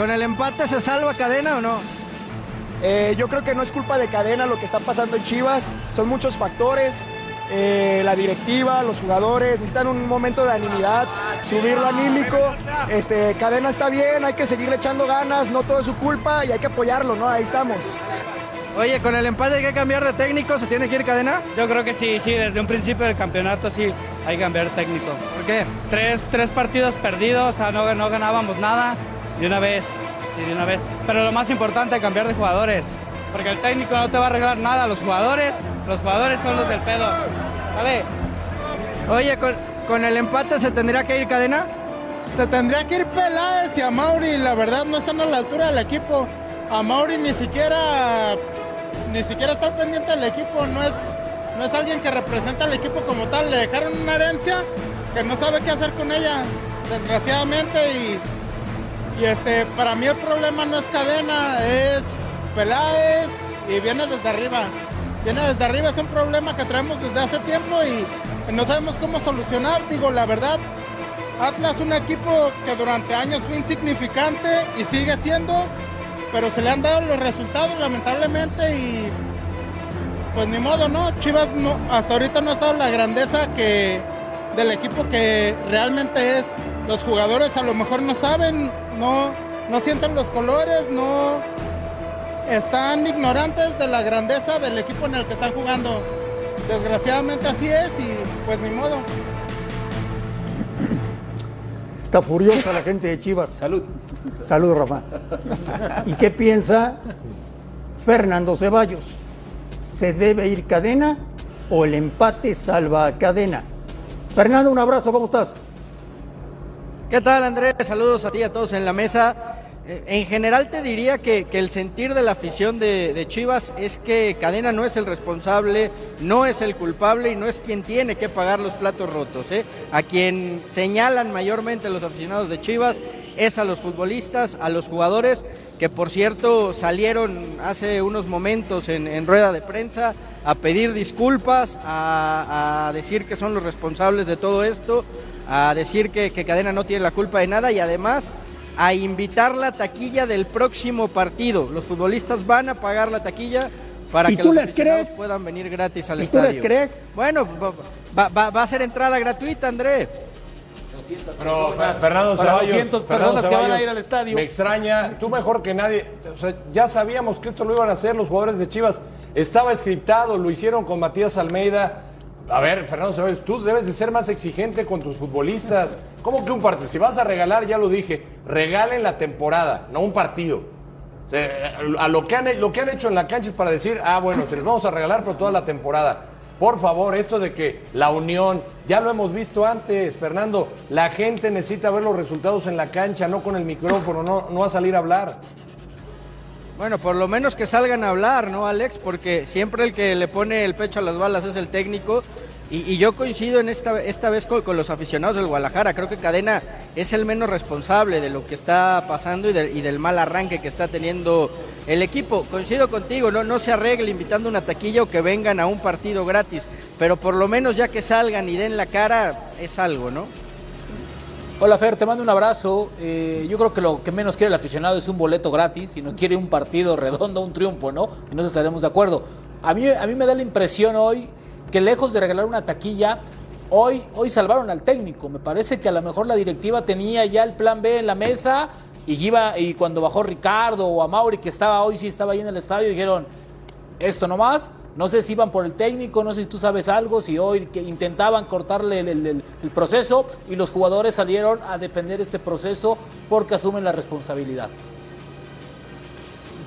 ¿Con el empate se salva cadena o no? Eh, yo creo que no es culpa de cadena lo que está pasando en Chivas, son muchos factores. eh, la directiva, los jugadores necesitan un momento de animidad, subirlo anímico. Este, cadena está bien, hay que seguirle echando ganas, no todo es su culpa y hay que apoyarlo, ¿no? Ahí estamos. Oye, con el empate hay que cambiar de técnico, ¿se tiene que ir cadena? Yo creo que sí, sí, desde un principio del campeonato sí hay que cambiar de técnico. ¿Por qué? Tres, tres partidos perdidos, o sea, no, no ganábamos nada de una vez, sí, de una vez. Pero lo más importante, cambiar de jugadores, porque el técnico no te va a arreglar nada, los jugadores, los jugadores son los del pedo. ¿Vale? Oye, con, con el empate se tendría que ir cadena. Se tendría que ir Peláez y a Mauri, la verdad no están a la altura del equipo. A Mauri ni siquiera ni siquiera está pendiente del equipo, no es no es alguien que representa al equipo como tal, le dejaron una herencia que no sabe qué hacer con ella, desgraciadamente y y este para mí el problema no es cadena, es Peláez y viene desde arriba. Viene desde arriba, es un problema que traemos desde hace tiempo y no sabemos cómo solucionar. Digo, la verdad, Atlas un equipo que durante años fue insignificante y sigue siendo, pero se le han dado los resultados lamentablemente y pues ni modo, ¿no? Chivas hasta ahorita no ha estado la grandeza que del equipo que realmente es. Los jugadores a lo mejor no saben, no, no sienten los colores, no están ignorantes de la grandeza del equipo en el que están jugando. Desgraciadamente así es y pues ni modo. Está furiosa la gente de Chivas. Salud. Salud, Rafa. ¿Y qué piensa Fernando Ceballos? ¿Se debe ir cadena o el empate salva a cadena? Fernando, un abrazo, ¿cómo estás? ¿Qué tal, Andrés? Saludos a ti y a todos en la mesa. Eh, En general te diría que, que el sentir de la afición de, Chivas es que Cadena no es el responsable, no es el culpable y no es quien tiene que pagar los platos rotos. ¿eh? A quien señalan mayormente los aficionados de Chivas es a los futbolistas, a los jugadores, que por cierto salieron hace unos momentos en, rueda de prensa a pedir disculpas, a decir que son los responsables de todo esto, a decir que, que Cadena no tiene la culpa de nada y además a invitar la taquilla del próximo partido. Los futbolistas van a pagar la taquilla para ¿Y que tú los les aficionados crees? puedan venir gratis al ¿Y tú estadio. les crees? Bueno, va, va- va a ser entrada gratuita, André. Pero Fer- Fernando Para Ceballos, 200 Fernando personas que van a ir al estadio. Me extraña, tú mejor que nadie. O sea, ya sabíamos que esto lo iban a hacer los jugadores de Chivas. Estaba scriptado, lo hicieron con Matías Almeida. A ver, Fernando Ceballos, tú debes de ser más exigente con tus futbolistas. ¿Cómo que un partido? Si vas a regalar, ya lo dije, regalen la temporada, no un partido. A lo que, han, lo que han hecho en la cancha es para decir, ah, bueno, se les vamos a regalar por toda la temporada. Por favor, esto de que la unión, ya lo hemos visto antes, Fernando, la gente necesita ver los resultados en la cancha, no con el micrófono, no, no a salir a hablar. Bueno, por lo menos que salgan a hablar, ¿no, Alex? Porque siempre el que le pone el pecho a las balas es el técnico. Y, y yo coincido en esta, esta vez con, los aficionados del Guadalajara. Creo que Cadena es el menos responsable de lo que está pasando y, y del mal arranque que está teniendo el equipo. Coincido contigo, no, no se arregle invitando una taquilla o que vengan a un partido gratis. Pero por lo menos ya que salgan y den la cara, es algo, ¿no? Hola Fer, te mando un abrazo. Eh, yo creo que lo que menos quiere el aficionado es un boleto gratis y no quiere un partido redondo, un triunfo, ¿no? Y no estaremos de acuerdo. A mí, a mí me da la impresión hoy que lejos de regalar una taquilla, hoy, hoy salvaron al técnico. Me parece que a lo mejor la directiva tenía ya el plan B en la mesa y iba y cuando bajó Ricardo o a Mauri que estaba hoy sí estaba ahí en el estadio dijeron esto nomás. No sé si iban por el técnico, no sé si tú sabes algo, si hoy que intentaban cortarle el, el- proceso y los jugadores salieron a defender este proceso porque asumen la responsabilidad.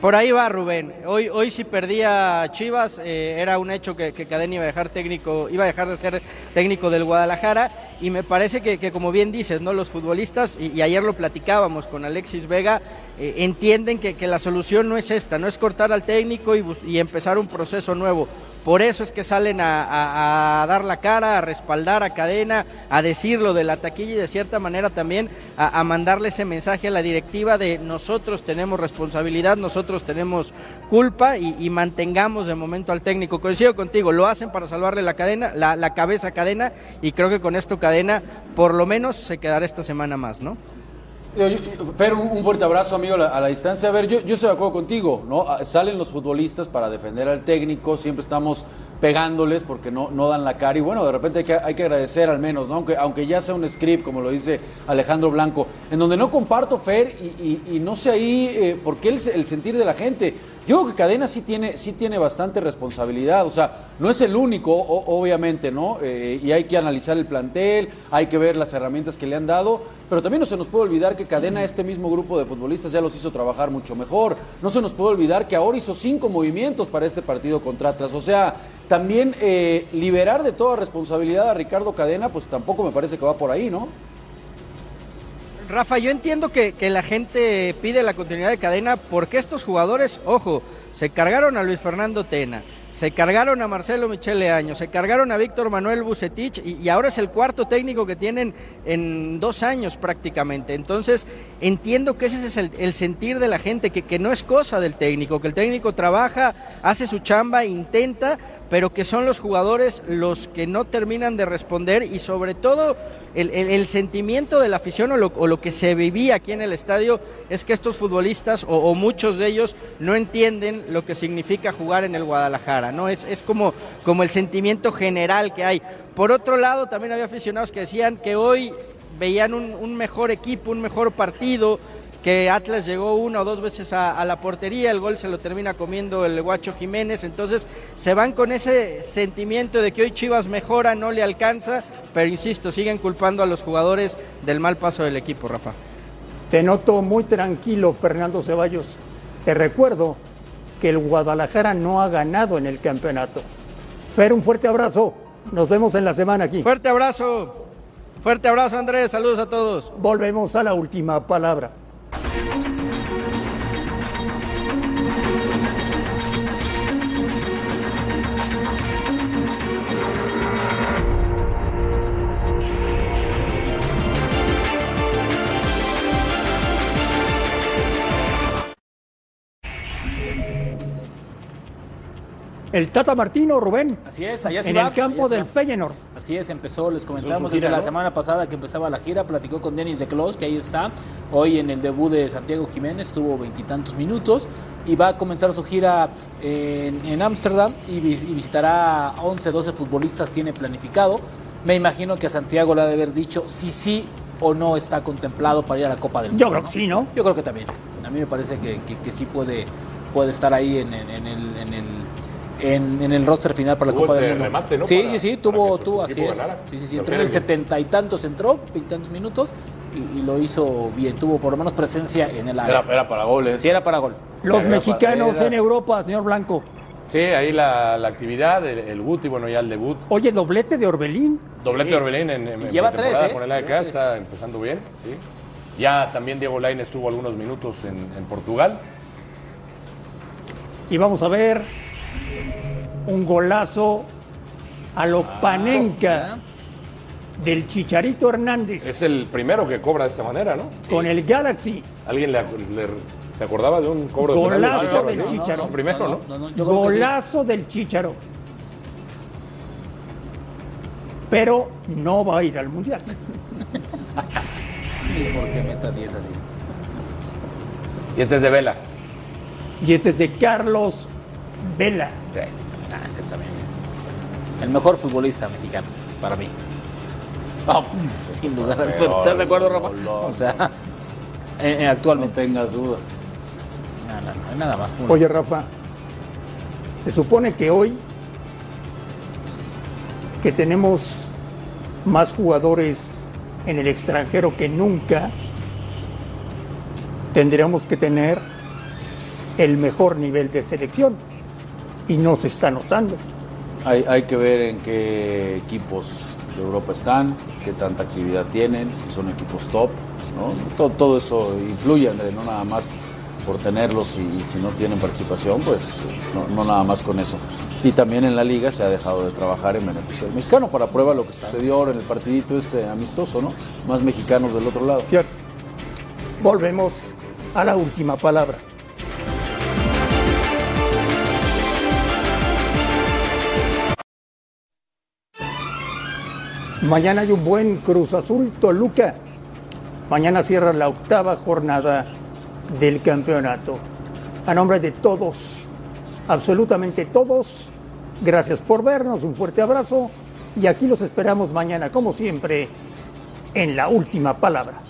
Por ahí va Rubén. Hoy, hoy si perdía Chivas, eh, era un hecho que, que Cadena iba a dejar técnico, iba a dejar de ser técnico del Guadalajara. Y me parece que, como bien dices, ¿no? Los futbolistas, y, ayer lo platicábamos con Alexis Vega, eh, entienden que, la solución no es esta, no es cortar al técnico y empezar un proceso nuevo. Por eso es que salen a, dar la cara, a respaldar a Cadena, a decirlo de la taquilla y de cierta manera también a, mandarle ese mensaje a la directiva de nosotros tenemos responsabilidad, nosotros tenemos culpa y, mantengamos de momento al técnico. Coincido contigo, lo hacen para salvarle la cadena, la, la cabeza Cadena y creo que con esto Cadena por lo menos se quedará esta semana más, ¿no? Fer, un, fuerte abrazo, amigo, a la, distancia. A ver, yo, estoy de acuerdo contigo, ¿no? Ah, Salen los futbolistas para defender al técnico, siempre estamos pegándoles porque no, no dan la cara. Y bueno, de repente hay que, hay que agradecer al menos, ¿no? Aunque, aunque ya sea un script, como lo dice Alejandro Blanco, en donde no comparto, Fer, y, y- no sé ahí eh, por qué el, sentir de la gente. Yo creo que Cadena sí tiene, sí tiene bastante responsabilidad, o sea, no es el único, obviamente, ¿no? Eh, y hay que analizar el plantel, hay que ver las herramientas que le han dado, pero también no se nos puede olvidar que Cadena, este mismo grupo de futbolistas, ya los hizo trabajar mucho mejor. No se nos puede olvidar que ahora hizo cinco movimientos para este partido contra Atlas. O sea, también eh, liberar de toda responsabilidad a Ricardo Cadena, pues tampoco me parece que va por ahí, ¿no? Rafa, yo entiendo que, que la gente pide la continuidad de cadena porque estos jugadores, ojo, se cargaron a Luis Fernando Tena, se cargaron a Marcelo Michele Año, se cargaron a Víctor Manuel Bucetich y, ahora es el cuarto técnico que tienen en dos años prácticamente. Entonces, entiendo que ese es el, el sentir de la gente, que, que no es cosa del técnico, que el técnico trabaja, hace su chamba, intenta, pero que son los jugadores los que no terminan de responder y sobre todo el, sentimiento de la afición o lo, que se vivía aquí en el estadio es que estos futbolistas o, muchos de ellos no entienden lo que significa jugar en el Guadalajara, ¿no? Es, es como, como el sentimiento general que hay. Por otro lado, también había aficionados que decían que hoy veían un mejor equipo, un mejor partido, que Atlas llegó una o dos veces a, a, la portería, el gol se lo termina comiendo el Guacho Jiménez, entonces se van con ese sentimiento de que hoy Chivas mejora, no le alcanza, pero insisto, siguen culpando a los jugadores del mal paso del equipo, Rafa. Te noto muy tranquilo, Fernando Ceballos. Te recuerdo que el Guadalajara no ha ganado en el campeonato. Fer, un fuerte abrazo. Nos vemos en la semana aquí. Fuerte abrazo. Fuerte abrazo, Andrés. Saludos a todos. Volvemos a la última palabra. Thank you. El Tata Martino, Rubén. Así es, allá se En va, el campo del. Feyenoord. Así es, empezó, les comentamos gira, desde la semana pasada que empezaba la gira, platicó con Denis de Clos, que ahí está, hoy en el debut de Santiago Jiménez, tuvo veintitantos minutos y va a comenzar su gira en en Ámsterdam y, vis- y visitará a 11, 12 futbolistas, tiene planificado. Me imagino que a Santiago le ha de haber dicho si sí o no está contemplado para ir a la Copa del Mundo. Yo creo que sí, ¿no? Yo creo que también. A mí me parece que, que- que sí puede, puede estar ahí en, en- en el, en, el, en- en el roster final para la Copa este del Mundo. remate, ¿no? Sí, Para- sí, sí, tuvo, tuvo, así es. Sí, sí, sí, entró en el setenta y tantos entró, veintitantos minutos y, y lo hizo bien. Tuvo por lo menos presencia en el área. Era, era para goles. Sí, era para gol. Los Era mexicanos para- era- en Europa, señor Blanco. Sí, ahí la, la actividad, el, el Guti, bueno, ya el debut. Oye, doblete de Orbelín. Doblete de Orbelín en, en, Y lleva tres, ¿eh? con el Lleva está empezando bien. ¿sí? Ya también Diego Lain estuvo algunos minutos en, en Portugal. Y vamos a ver un golazo a lo Ah, Panenka del Chicharito Hernández Es el primero que cobra de esta manera, ¿no? con el Galaxy. ¿Alguien le, le- se acordaba de un cobro de Golazo Chicharo del? Chicharo. Primero, ¿no? Golazo del Chicharo. Pero no va a ir al Mundial. Ni por qué meta 10 así. Y este es de Vela. Y este es de Carlos Vela. Ah, ese también es el mejor futbolista mexicano para mí. Sin lugar a Peor, ¿Estás de acuerdo, Rafa? O sea, eh, eh, actualmente. No tengas duda. No, no, no, hay nada más. como- Oye, Rafa, se supone que hoy que tenemos más jugadores en el extranjero que nunca, tendríamos que tener el mejor nivel de selección. Y no se está notando. Hay, hay que ver en qué equipos de Europa están, qué tanta actividad tienen, si son equipos top, ¿no? Todo, todo eso influye, André, no nada más por tenerlos y, y si no tienen participación, pues no, no nada más con eso. Y también en la liga se ha dejado de trabajar en beneficio del mexicano, para prueba lo que sucedió ahora en el partidito este amistoso, ¿no? Más mexicanos del otro lado. Cierto. Volvemos a la última palabra. Mañana hay un buen Cruz Azul Toluca. Mañana cierra la octava jornada del campeonato. A nombre de todos, absolutamente todos, gracias por vernos, un fuerte abrazo y aquí los esperamos mañana, como siempre, en la última palabra.